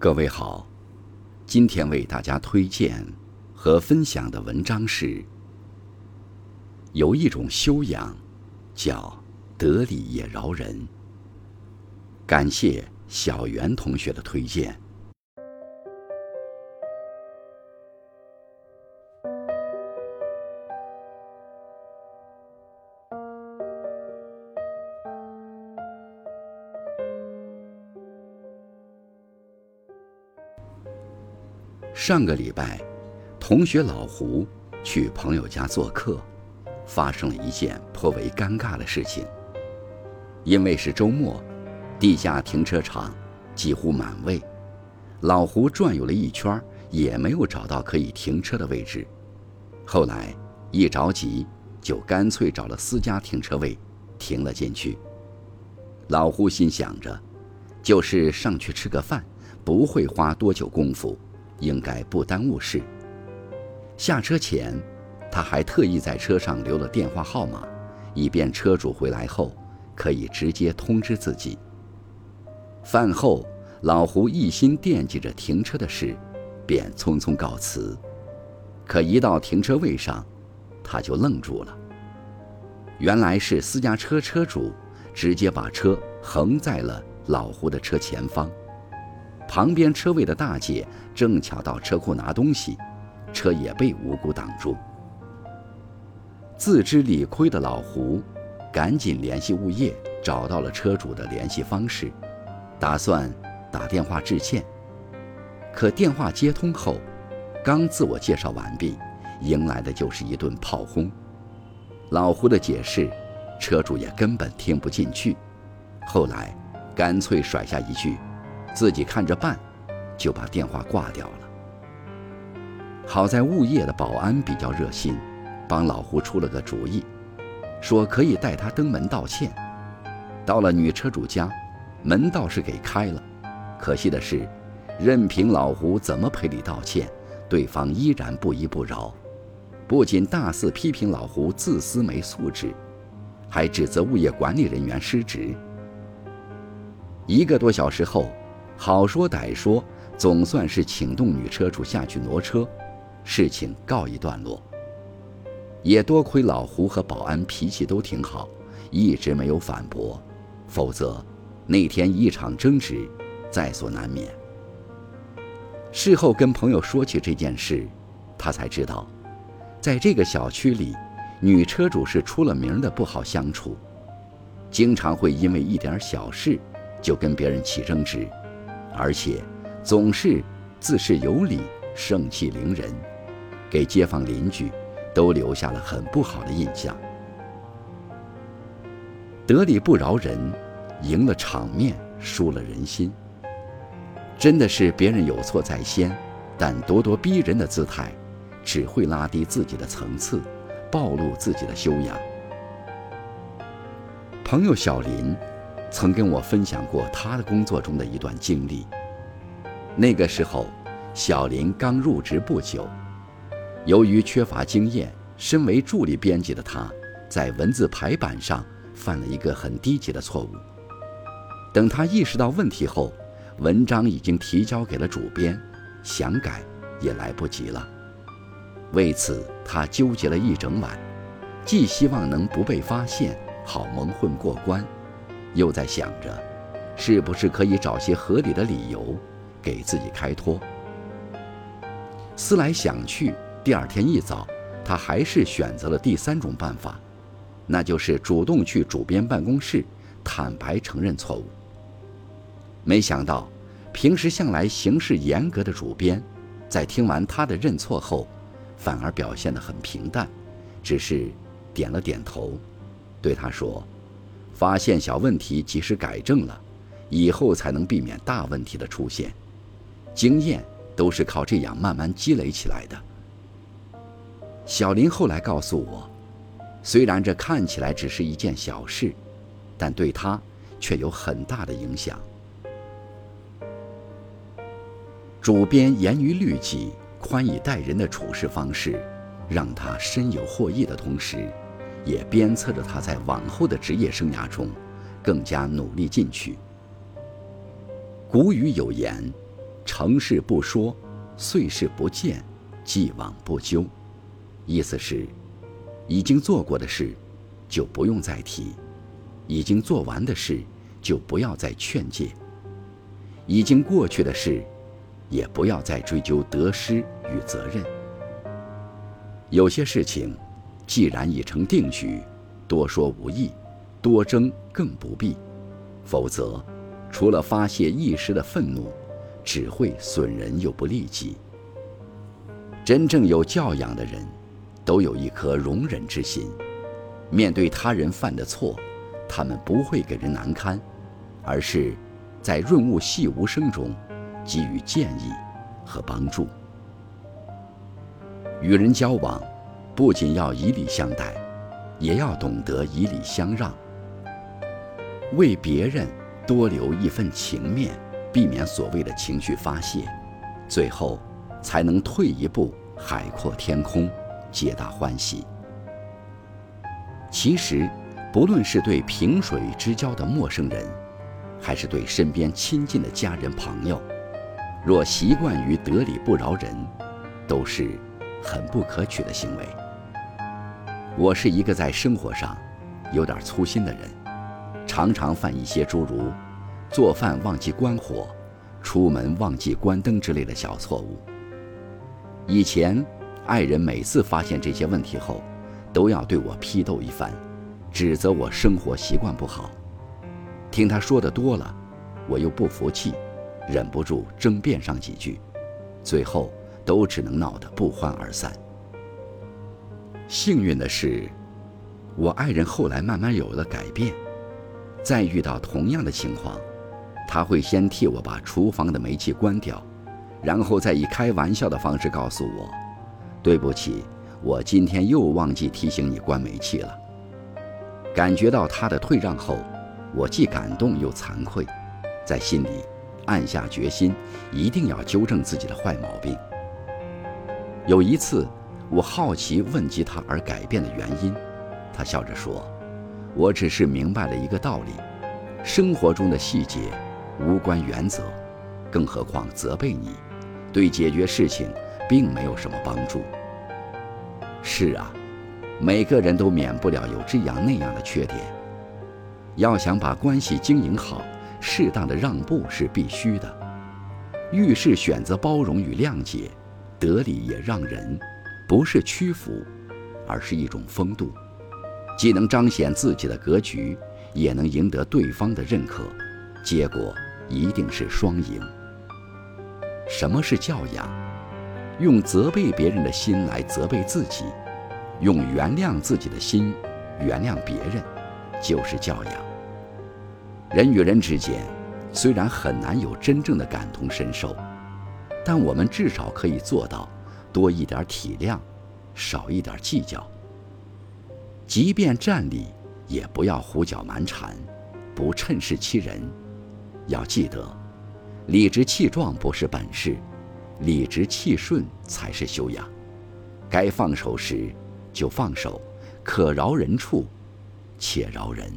各位好，今天为大家推荐和分享的文章是：有一种修养，叫得理也饶人。感谢小袁同学的推荐。上个礼拜，同学老胡去朋友家做客，发生了一件颇为尴尬的事情。因为是周末，地下停车场几乎满位，老胡转悠了一圈，也没有找到可以停车的位置。后来一着急，就干脆找了私家停车位，停了进去。老胡心想着，就是上去吃个饭，不会花多久功夫。应该不耽误事。下车前，他还特意在车上留了电话号码，以便车主回来后可以直接通知自己。饭后，老胡一心惦记着停车的事，便匆匆告辞。可一到停车位上，他就愣住了。原来是私家车车主直接把车横在了老胡的车前方。旁边车位的大姐正巧到车库拿东西，车也被无辜挡住。自知理亏的老胡，赶紧联系物业，找到了车主的联系方式，打算打电话致歉。可电话接通后，刚自我介绍完毕，迎来的就是一顿炮轰。老胡的解释，车主也根本听不进去，后来干脆甩下一句。自己看着办，就把电话挂掉了。好在物业的保安比较热心，帮老胡出了个主意，说可以带他登门道歉。到了女车主家，门倒是给开了，可惜的是，任凭老胡怎么赔礼道歉，对方依然不依不饶，不仅大肆批评老胡自私没素质，还指责物业管理人员失职。一个多小时后。好说歹说，总算是请动女车主下去挪车，事情告一段落。也多亏老胡和保安脾气都挺好，一直没有反驳，否则那天一场争执在所难免。事后跟朋友说起这件事，他才知道，在这个小区里，女车主是出了名的不好相处，经常会因为一点小事就跟别人起争执。而且，总是自恃有理、盛气凌人，给街坊邻居都留下了很不好的印象。得理不饶人，赢了场面，输了人心。真的是别人有错在先，但咄咄逼人的姿态，只会拉低自己的层次，暴露自己的修养。朋友小林。曾跟我分享过他的工作中的一段经历。那个时候，小林刚入职不久，由于缺乏经验，身为助理编辑的他，在文字排版上犯了一个很低级的错误。等他意识到问题后，文章已经提交给了主编，想改也来不及了。为此，他纠结了一整晚，既希望能不被发现，好蒙混过关。又在想着，是不是可以找些合理的理由，给自己开脱。思来想去，第二天一早，他还是选择了第三种办法，那就是主动去主编办公室，坦白承认错误。没想到，平时向来行事严格的主编，在听完他的认错后，反而表现得很平淡，只是点了点头，对他说。发现小问题及时改正了，以后才能避免大问题的出现。经验都是靠这样慢慢积累起来的。小林后来告诉我，虽然这看起来只是一件小事，但对他却有很大的影响。主编严于律己、宽以待人的处事方式，让他深有获益的同时。也鞭策着他在往后的职业生涯中，更加努力进取。古语有言：“成事不说，碎事不见，既往不咎。意思是，已经做过的事，就不用再提；已经做完的事，就不要再劝诫；已经过去的事，也不要再追究得失与责任。有些事情，既然已成定局，多说无益，多争更不必。否则，除了发泄一时的愤怒，只会损人又不利己。真正有教养的人，都有一颗容忍之心。面对他人犯的错，他们不会给人难堪，而是，在润物细无声中，给予建议和帮助。与人交往，不仅要以礼相待，也要懂得以礼相让。为别人多留一份情面，避免所谓的情绪发泄，最后才能退一步，海阔天空，皆大欢喜。其实，不论是对萍水之交的陌生人，还是对身边亲近的家人朋友，若习惯于得理不饶人，都是很不可取的行为。我是一个在生活上有点粗心的人。常常犯一些诸如做饭忘记关火、出门忘记关灯之类的小错误。以前，爱人每次发现这些问题后，都要对我批斗一番，指责我生活习惯不好。听他说的多了，我又不服气，忍不住争辩上几句，最后都只能闹得不欢而散。幸运的是，我爱人后来慢慢有了改变。再遇到同样的情况，他会先替我把厨房的煤气关掉，然后再以开玩笑的方式告诉我：“对不起，我今天又忘记提醒你关煤气了。”感觉到他的退让后，我既感动又惭愧，在心里暗下决心，一定要纠正自己的坏毛病。有一次，我好奇问及他而改变的原因，他笑着说。我只是明白了一个道理：生活中的细节无关原则，更何况责备你，对解决事情并没有什么帮助。是啊，每个人都免不了有这样那样的缺点。要想把关系经营好，适当的让步是必须的。遇事选择包容与谅解，得理也让人，不是屈服，而是一种风度。既能彰显自己的格局，也能赢得对方的认可，结果一定是双赢。什么是教养？用责备别人的心来责备自己，用原谅自己的心原谅别人，就是教养。人与人之间，虽然很难有真正的感同身受，但我们至少可以做到多一点体谅，少一点计较。即便站立，也不要胡搅蛮缠，不趁势欺人。要记得，理直气壮不是本事，理直气顺才是修养。该放手时就放手，可饶人处且饶人。